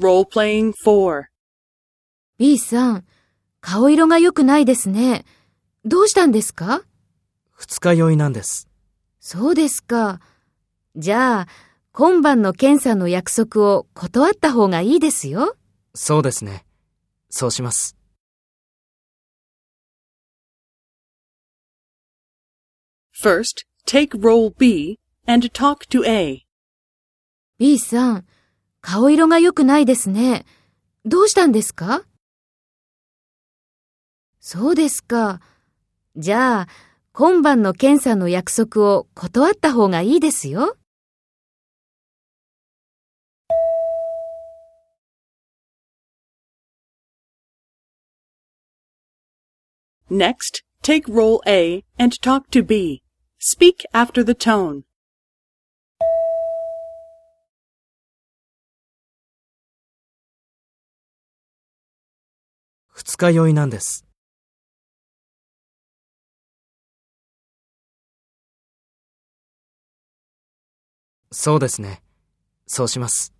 Role-playing 4. B さん、顔色が良くないですね。どうしたんですか？二日酔いなんです。そうですか。じゃあ、今晩の検査の約束を断った方がいいですよ。そうですね。そうします。First, take role B and talk to A. B さん、顔色が良くないですね。どうしたんですか？そうですか。じゃあ、今晩の検査の約束を断った方がいいですよ。Next, take role A and talk to B. Speak after the tone. 二日酔いなんです。そうですね。そうします。